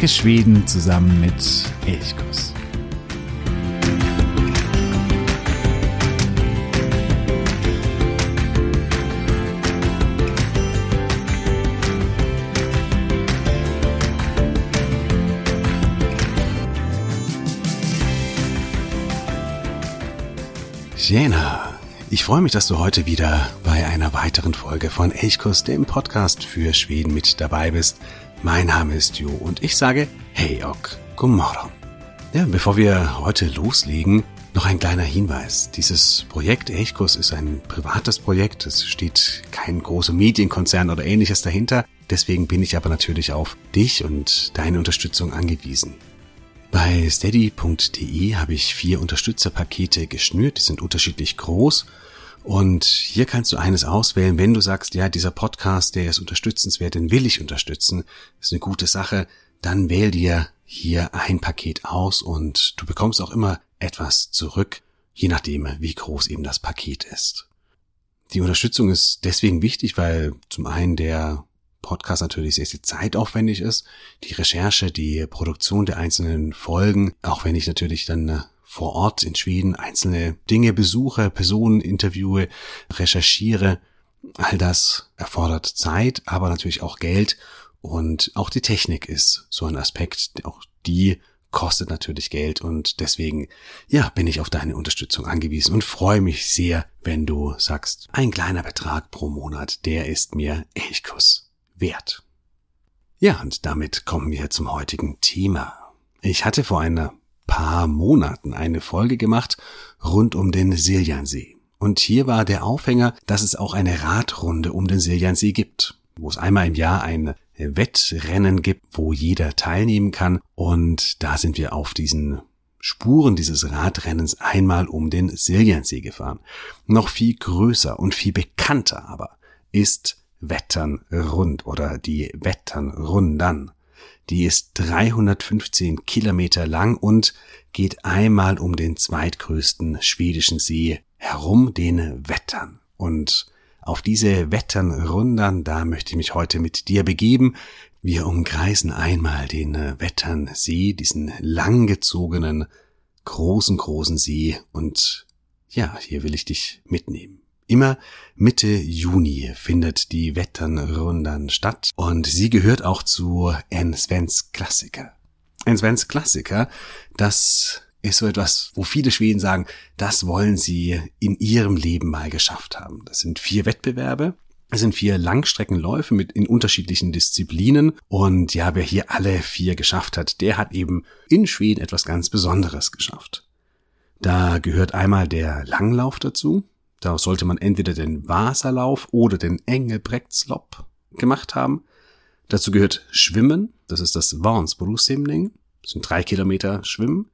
Entdecke Schweden zusammen mit Elchkuss. Jena, ich freue mich, dass du heute wieder bei einer weiteren Folge von Elchkuss, dem Podcast für Schweden mit dabei bist. Mein Name ist Jo und ich sage Hey ok, Gomorron. Ja, bevor wir heute loslegen, noch ein kleiner Hinweis. Dieses Projekt Elchkuss ist ein privates Projekt. Es steht kein großer Medienkonzern oder ähnliches dahinter. Deswegen bin ich aber natürlich auf dich und deine Unterstützung angewiesen. Bei steady.de habe ich vier Unterstützerpakete geschnürt, die sind unterschiedlich groß. Und hier kannst du eines auswählen, wenn du sagst, ja, dieser Podcast, der ist unterstützenswert, den will ich unterstützen, ist eine gute Sache, dann wähl dir hier ein Paket aus und du bekommst auch immer etwas zurück, je nachdem, wie groß eben das Paket ist. Die Unterstützung ist deswegen wichtig, weil zum einen der Podcast natürlich sehr, sehr zeitaufwendig ist. Die Recherche, die Produktion der einzelnen Folgen, auch wenn ich natürlich dann äh, vor Ort in Schweden einzelne Dinge besuche, Personen interviewe, recherchiere, all das erfordert Zeit, aber natürlich auch Geld und auch die Technik ist so ein Aspekt, auch die kostet natürlich Geld und deswegen, ja, bin ich auf deine Unterstützung angewiesen und freue mich sehr, wenn du sagst, ein kleiner Betrag pro Monat, der ist mir Elchkuss wert. Ja, und damit kommen wir zum heutigen Thema. Ich hatte vor ein paar Monaten eine Folge gemacht rund um den Siljansee. Und hier war der Aufhänger, dass es auch eine Radrunde um den Siljansee gibt, wo es einmal im Jahr ein Wettrennen gibt, wo jeder teilnehmen kann. Und da sind wir auf diesen Spuren dieses Radrennens einmal um den Siljansee gefahren. Noch viel größer und viel bekannter aber ist Wetternrund oder die Wetternrundan. Die ist 315 Kilometer lang und geht einmal um den zweitgrößten schwedischen See herum, den Wettern. Und auf diese Wetternrundan, da möchte ich mich heute mit dir begeben. Wir umkreisen einmal den Wetternsee, diesen langgezogenen, großen, großen See und ja, hier will ich dich mitnehmen. Immer Mitte Juni findet die Wetternrundan statt und sie gehört auch zu En Svens Klassiker. En Svens Klassiker, das ist so etwas, wo viele Schweden sagen, das wollen sie in ihrem Leben mal geschafft haben. Das sind vier Wettbewerbe. Es sind vier Langstreckenläufe mit in unterschiedlichen Disziplinen und ja, wer hier alle vier geschafft hat, der hat eben in Schweden etwas ganz Besonderes geschafft. Da gehört einmal der Langlauf dazu, da sollte man entweder den Wasserlauf oder den Engelbrechtslop gemacht haben. Dazu gehört Schwimmen, das ist das Vansbrusimning, das sind drei Kilometer Schwimmen.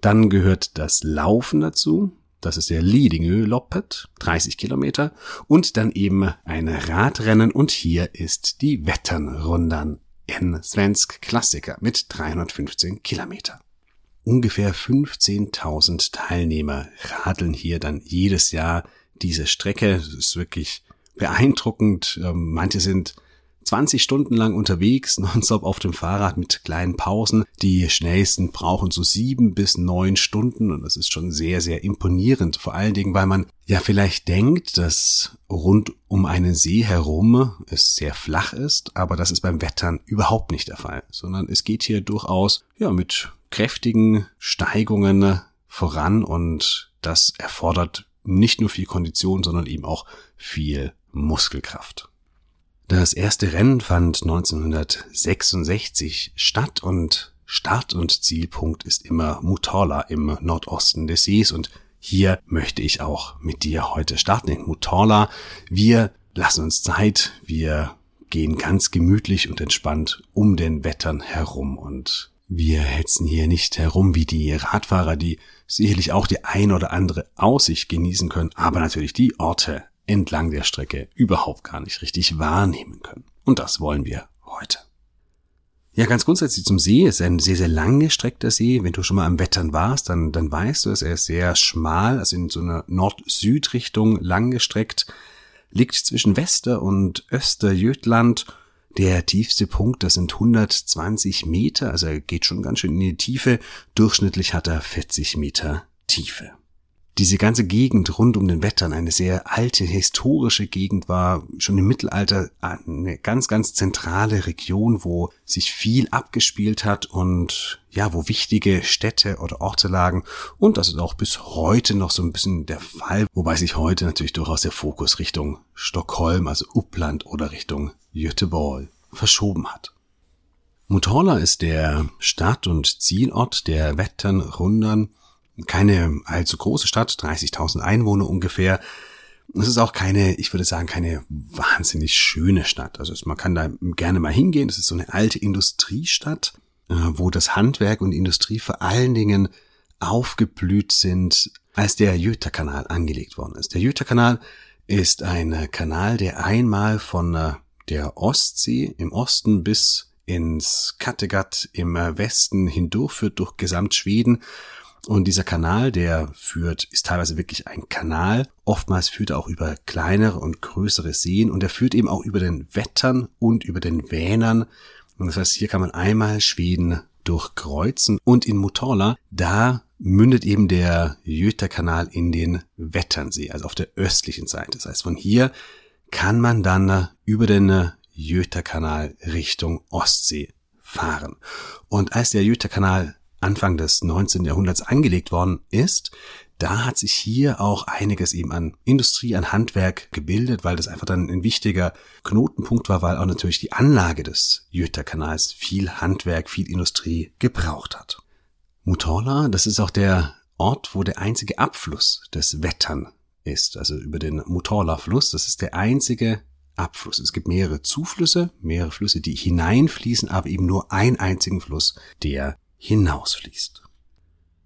Dann gehört das Laufen dazu, das ist der Lidingö Loppet, 30 Kilometer. Und dann eben ein Radrennen und hier ist die Wetternrundan in Svensk Klassiker mit 315 Kilometer ungefähr 15.000 Teilnehmer radeln hier dann jedes Jahr diese Strecke. Das ist wirklich beeindruckend. Ähm, manche sind 20 Stunden lang unterwegs, nonstop auf dem Fahrrad mit kleinen Pausen. Die schnellsten brauchen so sieben bis neun Stunden und das ist schon sehr, sehr imponierend. Vor allen Dingen, weil man ja vielleicht denkt, dass rund um einen See herum es sehr flach ist, aber das ist beim Wettern überhaupt nicht der Fall, sondern es geht hier durchaus ja mit kräftigen Steigungen voran und das erfordert nicht nur viel Kondition, sondern eben auch viel Muskelkraft. Das erste Rennen fand 1966 statt und Start- und Zielpunkt ist immer Mutala im Nordosten des Sees und hier möchte ich auch mit dir heute starten in Mutala. Wir lassen uns Zeit, wir gehen ganz gemütlich und entspannt um den Wettern herum und wir hetzen hier nicht herum wie die Radfahrer, die sicherlich auch die ein oder andere Aussicht genießen können, aber natürlich die Orte entlang der Strecke überhaupt gar nicht richtig wahrnehmen können. Und das wollen wir heute. Ja, ganz grundsätzlich zum See ist ein sehr, sehr lang gestreckter See. Wenn du schon mal am Wettern warst, dann, dann weißt du es, er ist sehr schmal, also in so einer Nord-Süd-Richtung lang gestreckt, liegt zwischen Wester- und Österjötland Der tiefste Punkt, das sind 120 Meter, also er geht schon ganz schön in die Tiefe. Durchschnittlich hat er 40 Meter Tiefe diese ganze Gegend rund um den Wettern, eine sehr alte, historische Gegend war, schon im Mittelalter eine ganz, ganz zentrale Region, wo sich viel abgespielt hat und ja, wo wichtige Städte oder Orte lagen. Und das ist auch bis heute noch so ein bisschen der Fall, wobei sich heute natürlich durchaus der Fokus Richtung Stockholm, also Uppland oder Richtung Göteborg verschoben hat. Motala ist der Stadt- und Zielort der Wetternrundern keine allzu große Stadt, 30.000 Einwohner ungefähr. Es ist auch keine, ich würde sagen, keine wahnsinnig schöne Stadt. Also man kann da gerne mal hingehen. Es ist so eine alte Industriestadt, äh, wo das Handwerk und Industrie vor allen Dingen aufgeblüht sind, als der Jöta-Kanal angelegt worden ist. Der Jöta-Kanal ist ein Kanal, der einmal von äh, der Ostsee im Osten bis ins Kattegat im Westen hindurchführt durch Gesamtschweden und dieser Kanal, der führt, ist teilweise wirklich ein Kanal. Oftmals führt er auch über kleinere und größere Seen und er führt eben auch über den Wettern und über den Vänern. Und das heißt, hier kann man einmal Schweden durchkreuzen und in Mutorla, da mündet eben der Jöta-Kanal in den Wetternsee, also auf der östlichen Seite. Das heißt, von hier kann man dann über den Jöta-Kanal Richtung Ostsee fahren. Und als der Jöta-Kanal Anfang des 19. Jahrhunderts angelegt worden ist, da hat sich hier auch einiges eben an Industrie, an Handwerk gebildet, weil das einfach dann ein wichtiger Knotenpunkt war, weil auch natürlich die Anlage des Jüterkanals viel Handwerk, viel Industrie gebraucht hat. Mutorla, das ist auch der Ort, wo der einzige Abfluss des Wettern ist, also über den Mutorla-Fluss. Das ist der einzige Abfluss. Es gibt mehrere Zuflüsse, mehrere Flüsse, die hineinfließen, aber eben nur einen einzigen Fluss, der hinausfließt.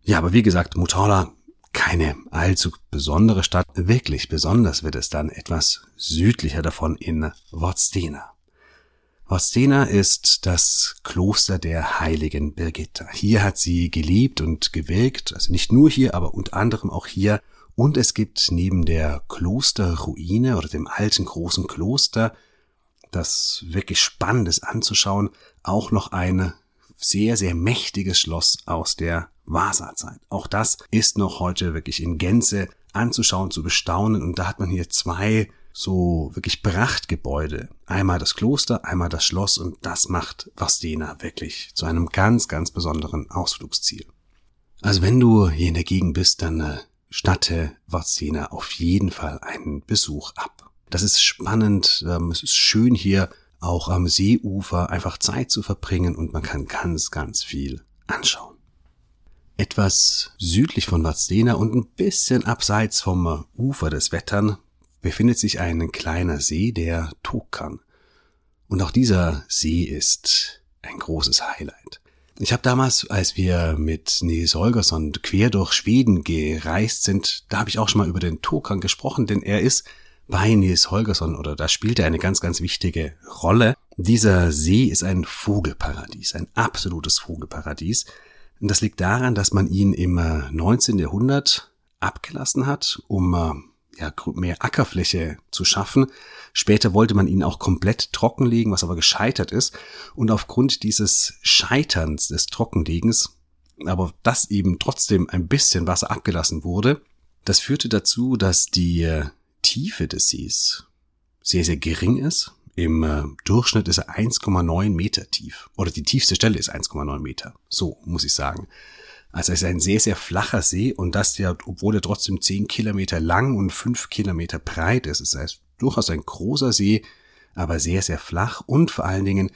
Ja, aber wie gesagt, Motala keine allzu besondere Stadt. Wirklich besonders wird es dann etwas südlicher davon in Vodstena. Vodstena ist das Kloster der heiligen Birgitta. Hier hat sie gelebt und gewirkt, also nicht nur hier, aber unter anderem auch hier. Und es gibt neben der Klosterruine oder dem alten großen Kloster, das wirklich spannend ist anzuschauen, auch noch eine sehr, sehr mächtiges Schloss aus der Vasa-Zeit. Auch das ist noch heute wirklich in Gänze anzuschauen, zu bestaunen. Und da hat man hier zwei so wirklich Prachtgebäude. Einmal das Kloster, einmal das Schloss und das macht Vastena wirklich zu einem ganz, ganz besonderen Ausflugsziel. Also wenn du hier in der Gegend bist, dann äh, statte Vastena auf jeden Fall einen Besuch ab. Das ist spannend, ähm, es ist schön hier auch am Seeufer einfach Zeit zu verbringen und man kann ganz, ganz viel anschauen. Etwas südlich von Vadstena und ein bisschen abseits vom Ufer des Wettern befindet sich ein kleiner See, der Tokan. Und auch dieser See ist ein großes Highlight. Ich habe damals, als wir mit Nils Holgersson quer durch Schweden gereist sind, da habe ich auch schon mal über den Tokan gesprochen, denn er ist bei Nils Holgersson oder da spielt er eine ganz, ganz wichtige Rolle. Dieser See ist ein Vogelparadies, ein absolutes Vogelparadies. Und das liegt daran, dass man ihn im 19. Äh, Jahrhundert abgelassen hat, um äh, ja, mehr Ackerfläche zu schaffen. Später wollte man ihn auch komplett trockenlegen, was aber gescheitert ist. Und aufgrund dieses Scheiterns des Trockenlegens, aber das eben trotzdem ein bisschen Wasser abgelassen wurde, das führte dazu, dass die äh, Tiefe des Sees sehr, sehr gering ist. Im äh, Durchschnitt ist er 1,9 Meter tief. Oder die tiefste Stelle ist 1,9 Meter. So muss ich sagen. Also es ist ein sehr, sehr flacher See und das ja, obwohl er trotzdem 10 Kilometer lang und 5 Kilometer breit ist. Es ist durchaus ein großer See, aber sehr, sehr flach und vor allen Dingen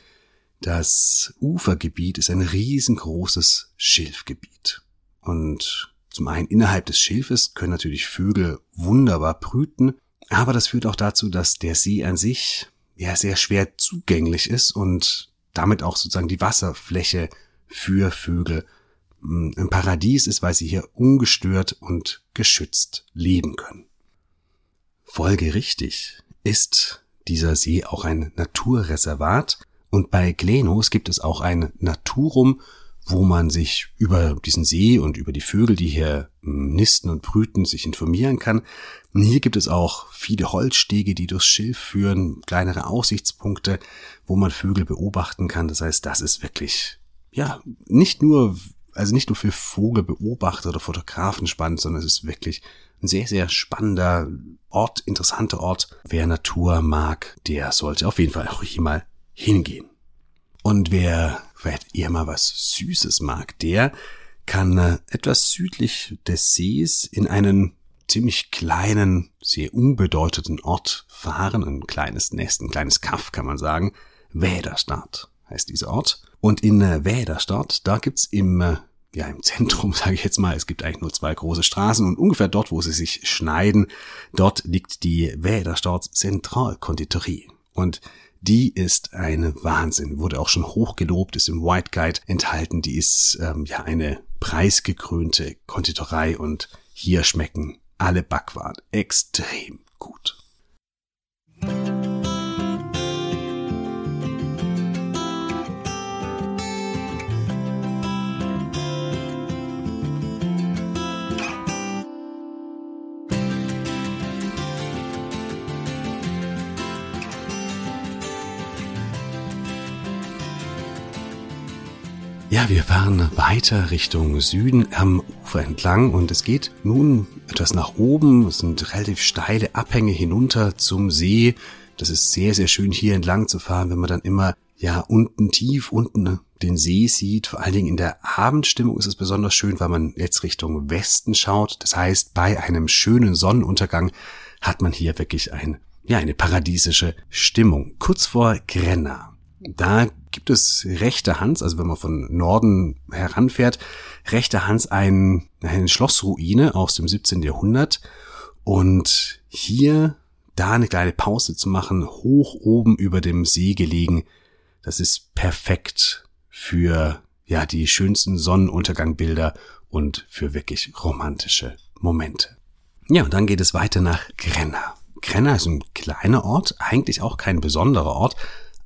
das Ufergebiet ist ein riesengroßes Schilfgebiet. Und zum einen innerhalb des Schilfes können natürlich Vögel wunderbar brüten, aber das führt auch dazu, dass der See an sich ja sehr schwer zugänglich ist und damit auch sozusagen die Wasserfläche für Vögel hm, ein Paradies ist, weil sie hier ungestört und geschützt leben können. Folgerichtig ist dieser See auch ein Naturreservat und bei Glenos gibt es auch ein Naturum wo man sich über diesen See und über die Vögel, die hier hm, nisten und brüten, sich informieren kann. Hier gibt es auch viele Holzstege, die durchs Schilf führen, kleinere Aussichtspunkte, wo man Vögel beobachten kann. Das heißt, das ist wirklich, ja, nicht nur, also nicht nur für Vogelbeobachter oder Fotografen spannend, sondern es ist wirklich ein sehr, sehr spannender Ort, interessanter Ort. Wer Natur mag, der sollte auf jeden Fall auch hier mal hingehen. Und wer vielleicht eher mal was Süßes mag, der kann äh, etwas südlich des Sees in einen ziemlich kleinen, sehr unbedeutenden Ort fahren, ein kleines Nest, ein kleines Kaff kann man sagen. Wäderstadt heißt dieser Ort. Und in äh, Wäderstadt, da gibt's im, äh, ja, im Zentrum, sage ich jetzt mal, es gibt eigentlich nur zwei große Straßen und ungefähr dort, wo sie sich schneiden, dort liegt die Wäderstadt Zentralkonditorie. Und die ist eine Wahnsinn, wurde auch schon hoch gelobt, ist im White Guide enthalten. Die ist ähm, ja eine preisgekrönte Konditorei und hier schmecken alle Backwaren extrem gut. Ja, wir fahren weiter Richtung Süden am Ufer entlang und es geht nun etwas nach oben. Es sind relativ steile Abhänge hinunter zum See. Das ist sehr, sehr schön hier entlang zu fahren, wenn man dann immer ja unten tief unten den See sieht. Vor allen Dingen in der Abendstimmung ist es besonders schön, weil man jetzt Richtung Westen schaut. Das heißt, bei einem schönen Sonnenuntergang hat man hier wirklich ein, ja, eine paradiesische Stimmung. Kurz vor Grenna. Da gibt es rechter Hans, also wenn man von Norden heranfährt, rechter Hans ein, eine Schlossruine aus dem 17. Jahrhundert. Und hier da eine kleine Pause zu machen, hoch oben über dem See gelegen, das ist perfekt für ja die schönsten Sonnenuntergangbilder und für wirklich romantische Momente. Ja, und dann geht es weiter nach Grenna. Grenna ist ein kleiner Ort, eigentlich auch kein besonderer Ort,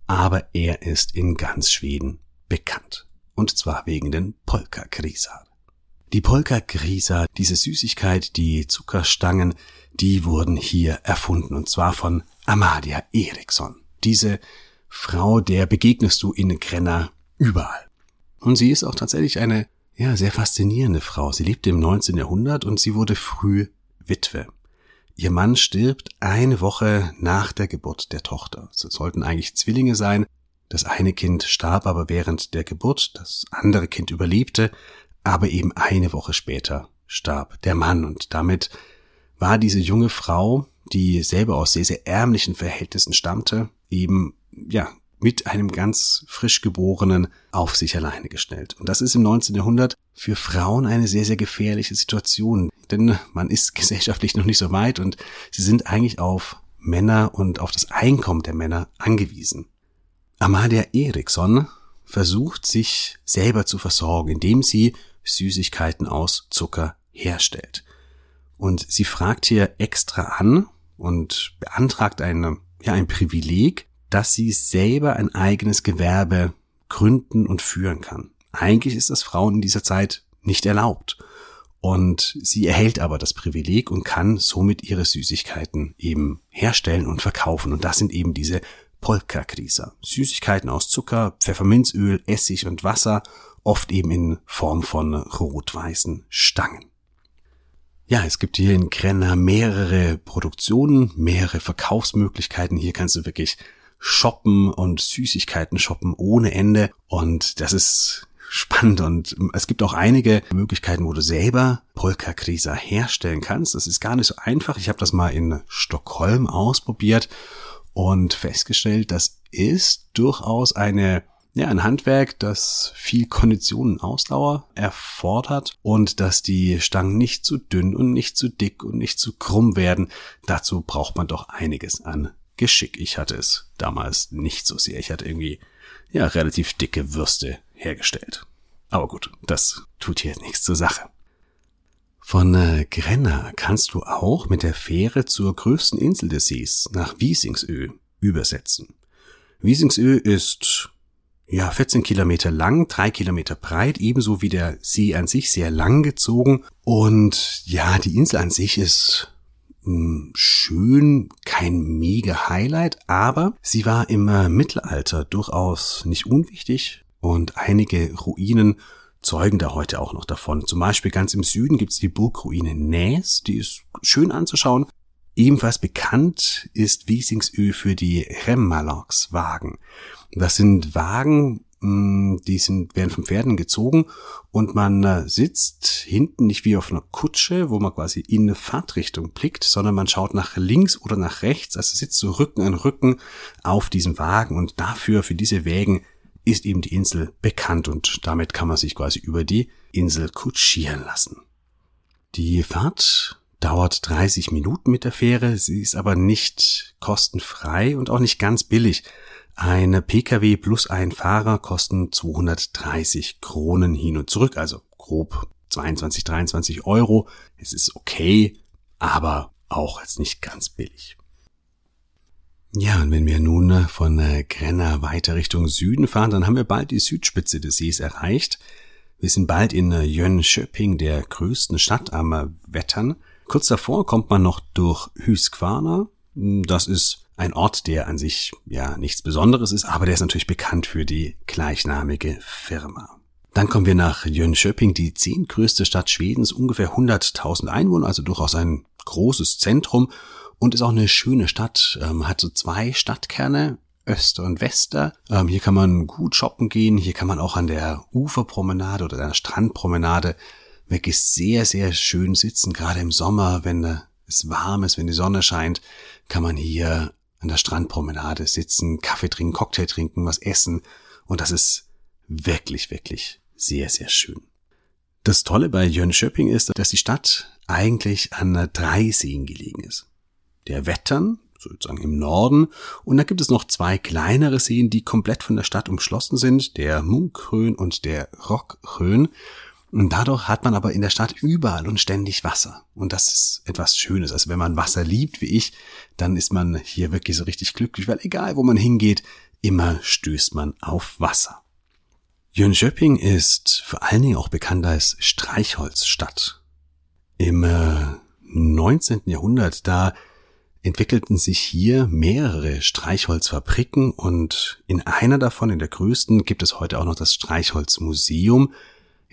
aber er ist in ganz Schweden bekannt. Und zwar wegen den Polka-Grisar. Die Polka-Grisar, diese Süßigkeit, die Zuckerstangen, die wurden hier erfunden und zwar von Amalia Eriksson. Diese Frau, der begegnest du in Grenna überall. Und sie ist auch tatsächlich eine, ja, sehr faszinierende Frau. Sie lebte im 19. Jahrhundert und sie wurde früh Witwe. Ihr Mann stirbt eine Woche nach der Geburt der Tochter. Es sollten eigentlich Zwillinge sein. Das eine Kind starb aber während der Geburt, das andere Kind überlebte, aber eben eine Woche später starb der Mann und damit war diese junge Frau, die selber aus sehr, sehr ärmlichen Verhältnissen stammte, eben, ja, mit einem ganz frisch geborenen auf sich alleine gestellt. Und das ist im 19. Jahrhundert für Frauen eine sehr, sehr gefährliche Situation, denn man ist gesellschaftlich noch nicht so weit und sie sind eigentlich auf Männer und auf das Einkommen der Männer angewiesen. Amalia Eriksson versucht sich selber zu versorgen, indem sie Süßigkeiten aus Zucker herstellt. Und sie fragt hier extra an und beantragt eine, ja, ein Privileg, dass sie selber ein eigenes Gewerbe gründen und führen kann. Eigentlich ist das Frauen in dieser Zeit nicht erlaubt. Und sie erhält aber das Privileg und kann somit ihre Süßigkeiten eben herstellen und verkaufen. Und das sind eben diese Polka-Krieser. Süßigkeiten aus Zucker, Pfefferminzöl, Essig und Wasser, oft eben in Form von rot-weißen Stangen. Ja, es gibt hier in Krenner mehrere Produktionen, mehrere Verkaufsmöglichkeiten. Hier kannst du wirklich shoppen und Süßigkeiten shoppen ohne Ende. Und das ist spannend und es gibt auch einige Möglichkeiten, wo du selber Polka-Krisa herstellen kannst. Das ist gar nicht so einfach. Ich habe das mal in Stockholm ausprobiert und festgestellt, das ist durchaus eine ja, ein Handwerk, das viel Kondition und Ausdauer erfordert und dass die Stangen nicht zu dünn und nicht zu dick und nicht zu krumm werden. Dazu braucht man doch einiges an Geschick. Ich hatte es damals nicht so sehr. Ich hatte irgendwie ja relativ dicke Würste hergestellt. Aber gut, das tut hier nichts zur Sache. Von äh, Grenna kannst du auch mit der Fähre zur größten Insel des Sees nach Wiesingsö übersetzen. Wiesingsö ist ja, 14 Kilometer lang, drei Kilometer breit, ebenso wie der See an sich, sehr lang gezogen. Und ja, die Insel an sich ist mh, hm, schön, kein mega Highlight, aber sie war im äh, Mittelalter durchaus nicht unwichtig und einige Ruinen zeugen da heute auch noch davon. Zum Beispiel ganz im Süden gibt's die Burgruine Näs, die ist schön anzuschauen. Ebenfalls bekannt ist Wiesingsö für die Remmalaks-Wagen. Das sind Wagen, die sind, werden von Pferden gezogen und man äh, sitzt hinten nicht wie auf einer Kutsche, wo man quasi in eine Fahrtrichtung blickt, sondern man schaut nach links oder nach rechts, also sitzt so Rücken an Rücken auf diesem Wagen und dafür, für diese Wägen ist eben die Insel bekannt und damit kann man sich quasi über die Insel kutschieren lassen. Die Fahrt dauert 30 Minuten mit der Fähre, sie ist aber nicht kostenfrei und auch nicht ganz billig. Eine Pkw plus ein Fahrer kosten 230 Kronen hin und zurück, also grob 22, 23 Euro. Es ist okay, aber auch jetzt nicht ganz billig. Ja, und wenn wir nun von Grenna weiter Richtung Süden fahren, dann haben wir bald die Südspitze des Sees erreicht. Wir sind bald in Jönköping, der größten Stadt am Wettern. Kurz davor kommt man noch durch Hüskvarna. Das ist ein Ort, der an sich ja nichts Besonderes ist, aber der ist natürlich bekannt für die gleichnamige Firma. Dann kommen wir nach Jönköping, die zehntgrößte Stadt Schwedens, ungefähr 100.000 Einwohner, also durchaus ein großes Zentrum und ist auch eine schöne Stadt, ähm, hat so zwei Stadtkerne, Öster und Wester. Ähm, hier kann man gut shoppen gehen, hier kann man auch an der Uferpromenade oder der Strandpromenade wirklich sehr, sehr schön sitzen. Gerade im Sommer, wenn es warm ist, wenn die Sonne scheint, kann man hier an der Strandpromenade sitzen, Kaffee trinken, Cocktail trinken, was essen. Und das ist wirklich, wirklich sehr, sehr schön. Das Tolle bei Jönköping ist, dass die Stadt eigentlich an drei Seen gelegen ist. Der Wettern, sozusagen im Norden, und da gibt es noch zwei kleinere Seen, die komplett von der Stadt umschlossen sind, der Munkrön und der Rockrön. Und dadurch hat man aber in der Stadt überall und ständig Wasser. Und das ist etwas Schönes. Also wenn man Wasser liebt, wie ich, dann ist man hier wirklich so richtig glücklich, weil egal wo man hingeht, immer stößt man auf Wasser. Jönköping ist vor allen Dingen auch bekannt als Streichholzstadt. Im 19. Äh, Jahrhundert, da entwickelten sich hier mehrere Streichholzfabriken und in einer davon, in der größten, gibt es heute auch noch das Streichholzmuseum,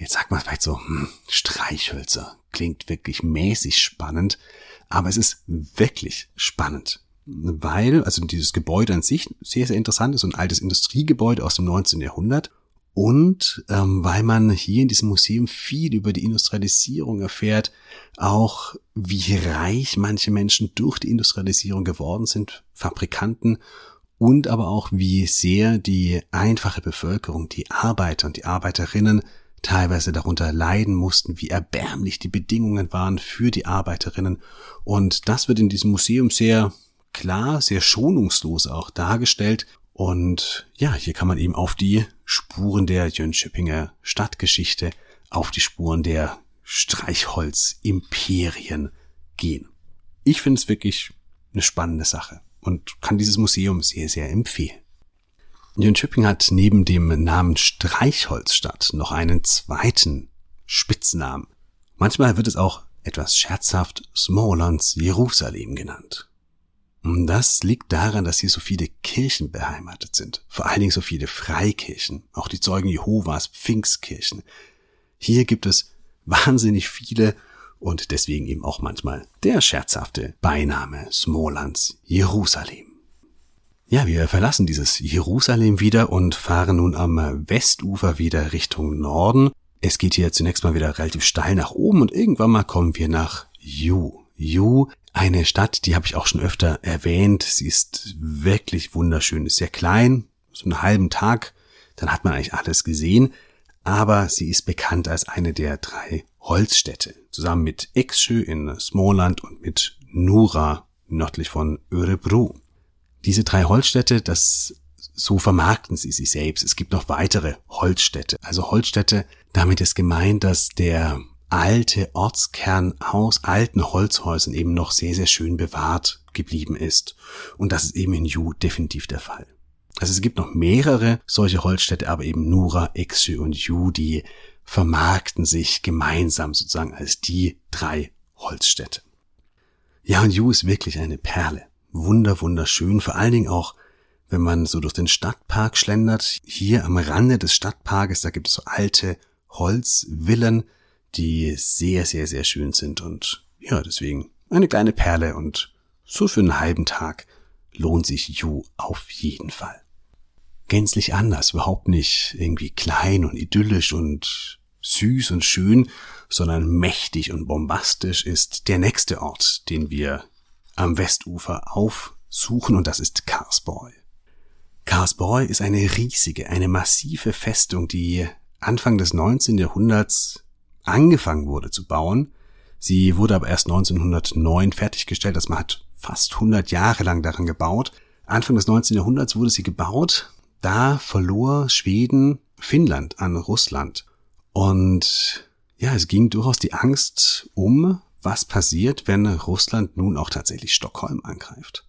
Jetzt sagt man vielleicht so, hm, Streichhölzer klingt wirklich mäßig spannend, aber es ist wirklich spannend, weil also dieses Gebäude an sich sehr, sehr interessant ist, ein altes Industriegebäude aus dem 19. Jahrhundert und ähm, weil man hier in diesem Museum viel über die Industrialisierung erfährt, auch wie reich manche Menschen durch die Industrialisierung geworden sind, Fabrikanten und aber auch wie sehr die einfache Bevölkerung, die Arbeiter und die Arbeiterinnen teilweise darunter leiden mussten, wie erbärmlich die Bedingungen waren für die Arbeiterinnen. Und das wird in diesem Museum sehr klar, sehr schonungslos auch dargestellt. Und ja, hier kann man eben auf die Spuren der Jönköpinger Stadtgeschichte, auf die Spuren der Streichholz-Imperien gehen. Ich finde es wirklich eine spannende Sache und kann dieses Museum sehr, sehr empfehlen. Jönköping hat neben dem Namen Streichholzstadt noch einen zweiten Spitznamen. Manchmal wird es auch etwas scherzhaft Smolans Jerusalem genannt. Und das liegt daran, dass hier so viele Kirchen beheimatet sind. Vor allen Dingen so viele Freikirchen, auch die Zeugen Jehovas, Pfingstkirchen. Hier gibt es wahnsinnig viele und deswegen eben auch manchmal der scherzhafte Beiname Smolans Jerusalem. Ja, wir verlassen dieses Jerusalem wieder und fahren nun am Westufer wieder Richtung Norden. Es geht hier zunächst mal wieder relativ steil nach oben und irgendwann mal kommen wir nach Yu. Yu, eine Stadt, die habe ich auch schon öfter erwähnt. Sie ist wirklich wunderschön, ist sehr klein, so einen halben Tag, dann hat man eigentlich alles gesehen. Aber sie ist bekannt als eine der drei Holzstädte, zusammen mit Eksjö in Småland und mit Nura nördlich von Örebro. Diese drei Holzstädte, das so vermarkten sie sich selbst. Es gibt noch weitere Holzstädte. Also Holzstädte, damit ist gemeint, dass der alte Ortskern aus alten Holzhäusern eben noch sehr, sehr schön bewahrt geblieben ist. Und das ist eben in Ju definitiv der Fall. Also es gibt noch mehrere solche Holzstädte, aber eben Nura, Exü und Yu, die vermarkten sich gemeinsam sozusagen als die drei Holzstädte. Ja, und Yu ist wirklich eine Perle. Wunder, wunderschön. Vor allen Dingen auch, wenn man so durch den Stadtpark schlendert. Hier am Rande des Stadtparkes, da gibt es so alte Holzvillen, die sehr, sehr, sehr schön sind und ja, deswegen eine kleine Perle und so für einen halben Tag lohnt sich Yu auf jeden Fall. Gänzlich anders, überhaupt nicht irgendwie klein und idyllisch und süß und schön, sondern mächtig und bombastisch ist der nächste Ort, den wir am Westufer aufsuchen und das ist Karsboy. Karsboy ist eine riesige, eine massive Festung, die Anfang des 19. Jahrhunderts angefangen wurde zu bauen. Sie wurde aber erst 1909 fertiggestellt, das man hat fast 100 Jahre lang daran gebaut. Anfang des 19. Jahrhunderts wurde sie gebaut. Da verlor Schweden Finnland an Russland. Und ja, es ging durchaus die Angst um, was passiert, wenn Russland nun auch tatsächlich Stockholm angreift.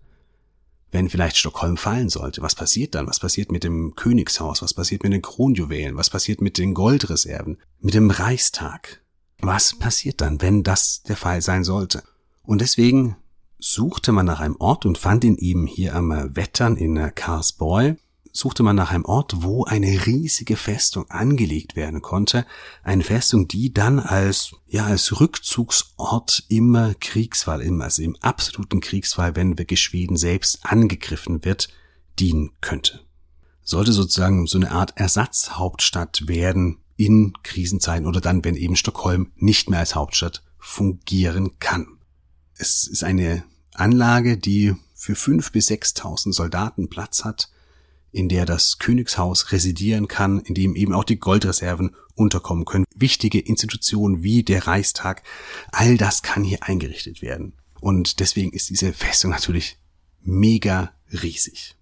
Wenn vielleicht Stockholm fallen sollte, was passiert dann? Was passiert mit dem Königshaus? Was passiert mit den Kronjuwelen? Was passiert mit den Goldreserven? Mit dem Reichstag? Was passiert dann, wenn das der Fall sein sollte? Und deswegen suchte man nach einem Ort und fand ihn eben hier am Wettern in Karlsboy suchte man nach einem Ort, wo eine riesige Festung angelegt werden konnte. Eine Festung, die dann als, ja, als Rückzugsort im Kriegsfall, im, also im absoluten Kriegsfall, wenn wirklich Schweden selbst angegriffen wird, dienen könnte. Sollte sozusagen so eine Art Ersatzhauptstadt werden in Krisenzeiten oder dann, wenn eben Stockholm nicht mehr als Hauptstadt fungieren kann. Es ist eine Anlage, die für fünf bis sechstausend Soldaten Platz hat, in der das Königshaus residieren kann, in dem eben auch die Goldreserven unterkommen können. Wichtige Institutionen wie der Reichstag, all das kann hier eingerichtet werden. Und deswegen ist diese Festung natürlich mega riesig.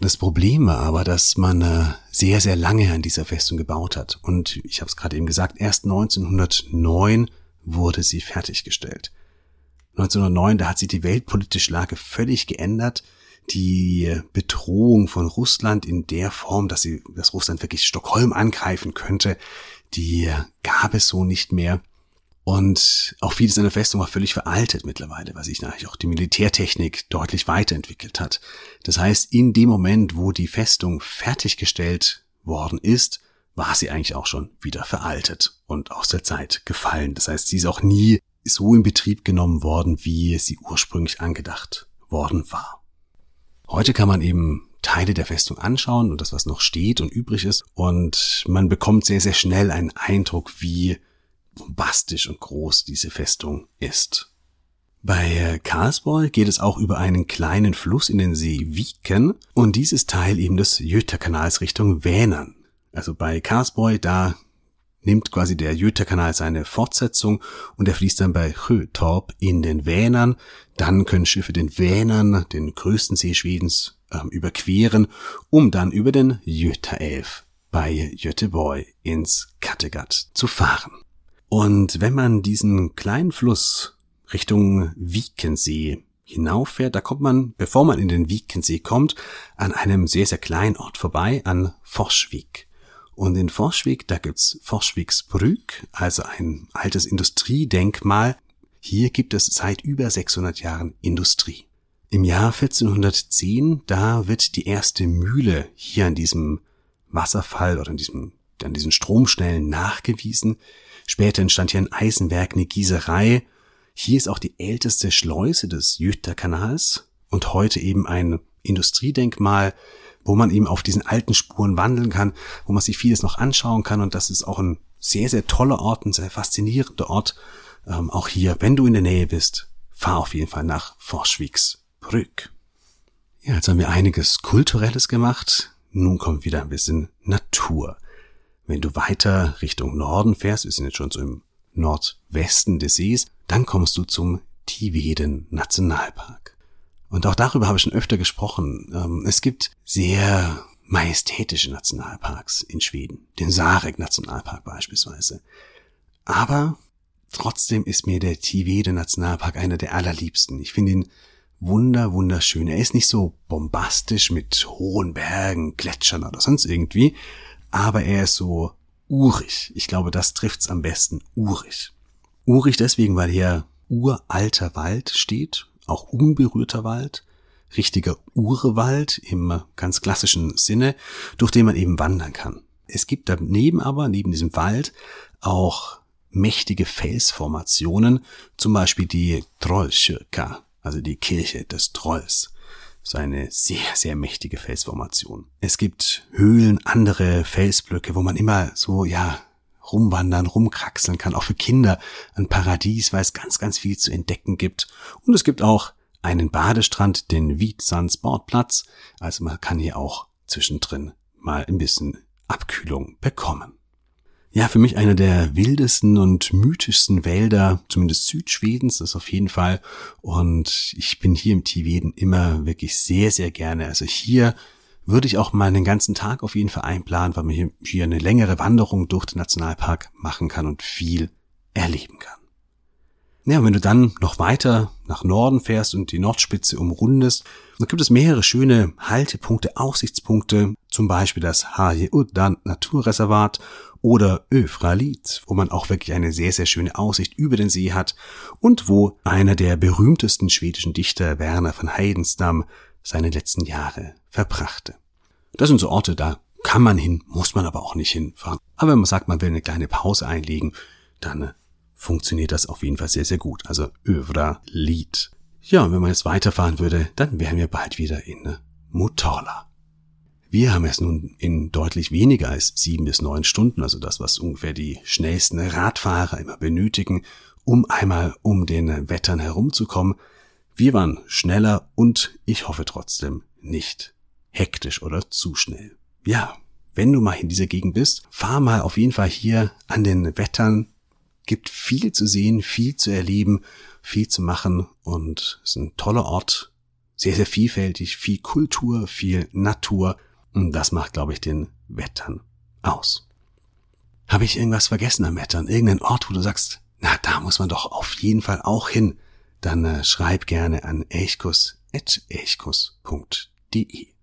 Das Problem war aber, dass man äh, sehr, sehr lange an dieser Festung gebaut hat. Und ich habe es gerade eben gesagt, erst 1909 wurde sie fertiggestellt. 1909, da hat sich die weltpolitische Lage völlig geändert die Bedrohung von Russland in der Form, dass sie, dass Russland wirklich Stockholm angreifen könnte, die gab es so nicht mehr. Und auch vieles in der Festung war völlig veraltet mittlerweile, weil sich natürlich auch die Militärtechnik deutlich weiterentwickelt hat. Das heißt, in dem Moment, wo die Festung fertiggestellt worden ist, war sie eigentlich auch schon wieder veraltet und aus der Zeit gefallen. Das heißt, sie ist auch nie so in Betrieb genommen worden, wie sie ursprünglich angedacht worden war. Heute kann man eben Teile der Festung anschauen und das, was noch steht und übrig ist. Und man bekommt sehr, sehr schnell einen Eindruck, wie bombastisch und groß diese Festung ist. Bei Karlsborg geht es auch über einen kleinen Fluss in den See Wieken und dieses Teil eben des Jöterkanals Richtung Vänern. Also bei Karlsborg, da nimmt quasi der Jöterkanal seine Fortsetzung und er fließt dann bei Sjötorp in den Vänern. Dann können Schiffe den Vänern, den größten See Schwedens, äh, überqueren, um dann über den Götaälv bei Göteborg ins Kattegat zu fahren. Und wenn man diesen kleinen Fluss Richtung Wiekensee hinauffährt, da kommt man, bevor man in den Wiekensee kommt, an einem sehr, sehr kleinen Ort vorbei, an Forschwig. Und in Forschwig, da gibt's Forschwigsbrück, also ein altes Industriedenkmal. Hier gibt es seit über 600 Jahren Industrie. Im Jahr 1410, da wird die erste Mühle hier an diesem Wasserfall oder an diesem, an diesen Stromschnellen nachgewiesen. Später entstand hier ein Eisenwerk, eine Gießerei. Hier ist auch die älteste Schleuse des Jüterkanals und heute eben ein Industriedenkmal, wo man eben auf diesen alten Spuren wandeln kann, wo man sich vieles noch anschauen kann und das ist auch ein sehr, sehr toller Ort, ein sehr faszinierender Ort. Ähm, auch hier, wenn du in der Nähe bist, fahr auf jeden Fall nach Forschwigsbrück. Ja, jetzt haben wir einiges Kulturelles gemacht. Nun kommt wieder ein bisschen Natur. Wenn du weiter Richtung Norden fährst, wir sind jetzt schon so im Nordwesten des Sees, dann kommst du zum Tiveden Nationalpark. Und auch darüber habe ich schon öfter gesprochen. Ähm, es gibt sehr majestätische Nationalparks in Schweden. Den Sarek Nationalpark beispielsweise. Aber trotzdem ist mir der Tivede Nationalpark einer der allerliebsten. Ich finde ihn wunder, wunderschön. Er ist nicht so bombastisch mit hohen Bergen, Gletschern oder sonst irgendwie, aber er ist so urig. Ich glaube, das trifft's am besten, urig. Urig deswegen, weil hier uralter Wald steht, auch unberührter Wald, richtiger Urwald im ganz klassischen Sinne, durch den man eben wandern kann. Es gibt daneben aber, neben diesem Wald, auch mächtige Felsformationen, zum Beispiel die Trollkirka, also die Kirche des Trolls. So eine sehr, sehr mächtige Felsformation. Es gibt Höhlen, andere Felsblöcke, wo man immer so, ja, rumwandern, rumkraxeln kann. Auch für Kinder ein Paradies, weil es ganz, ganz viel zu entdecken gibt. Und es gibt auch einen Badestrand, den Wietsan Sportplatz. Also man kann hier auch zwischendrin mal ein bisschen Abkühlung bekommen. Ja, für mich einer der wildesten und mythischsten Wälder, zumindest Südschwedens, das auf jeden Fall. Und ich bin hier im Tiveden immer wirklich sehr, sehr gerne. Also hier würde ich auch mal einen ganzen Tag auf jeden Fall einplanen, weil man hier, eine längere Wanderung durch den Nationalpark machen kann und viel erleben kann. Ja, und wenn du dann noch weiter nach Norden fährst und die Nordspitze umrundest, dann gibt es mehrere schöne Haltepunkte, Aussichtspunkte, zum Beispiel das Haje-Uddan Naturreservat oder Öfralit, wo man auch wirklich eine sehr, sehr schöne Aussicht über den See hat und wo einer der berühmtesten schwedischen Dichter, Werner von Heidenstam, seine letzten Jahre verbrachte. Das sind so Orte, da kann man hin, muss man aber auch nicht hinfahren. Aber wenn man sagt, man will eine kleine Pause einlegen, dann funktioniert das auf jeden Fall sehr, sehr gut. Also Övra Lied. Ja, und wenn man jetzt weiterfahren würde, dann wären wir bald wieder in Motala. Wir haben es nun in deutlich weniger als sieben bis neun Stunden, also das, was ungefähr die schnellsten Radfahrer immer benötigen, um einmal um den Wettern herumzukommen. Wir waren schneller und ich hoffe trotzdem nicht hektisch oder zu schnell. Ja, wenn du mal in dieser Gegend bist, fahr mal auf jeden Fall hier an den Wettern. Gibt viel zu sehen, viel zu erleben, viel zu machen und es ist ein toller Ort. Sehr, sehr vielfältig, viel Kultur, viel Natur. Und das macht, glaube ich, den Wettern aus. Habe ich irgendwas vergessen am Wettern? Irgendein Ort, wo du sagst, na, da muss man doch auf jeden Fall auch hin. Dann äh, schreib gerne an elchkus.elchkus.de.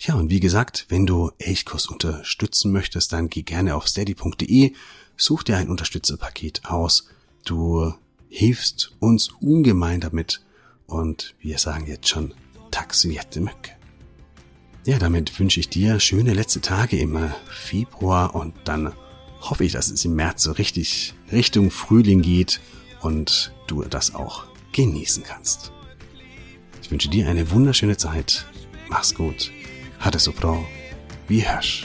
Ja, und wie gesagt, wenn du Elchkus unterstützen möchtest, dann geh gerne auf steady.de, such dir ein Unterstützerpaket aus. Du hilfst uns ungemein damit und wir sagen jetzt schon Taxi Mücke. Ja, damit wünsche ich dir schöne letzte Tage im Februar und dann hoffe ich, dass es im März so richtig Richtung Frühling geht und du das auch genießen kannst. Ich wünsche dir eine wunderschöne Zeit. Mach's gut. Hatte so bra. Hörs.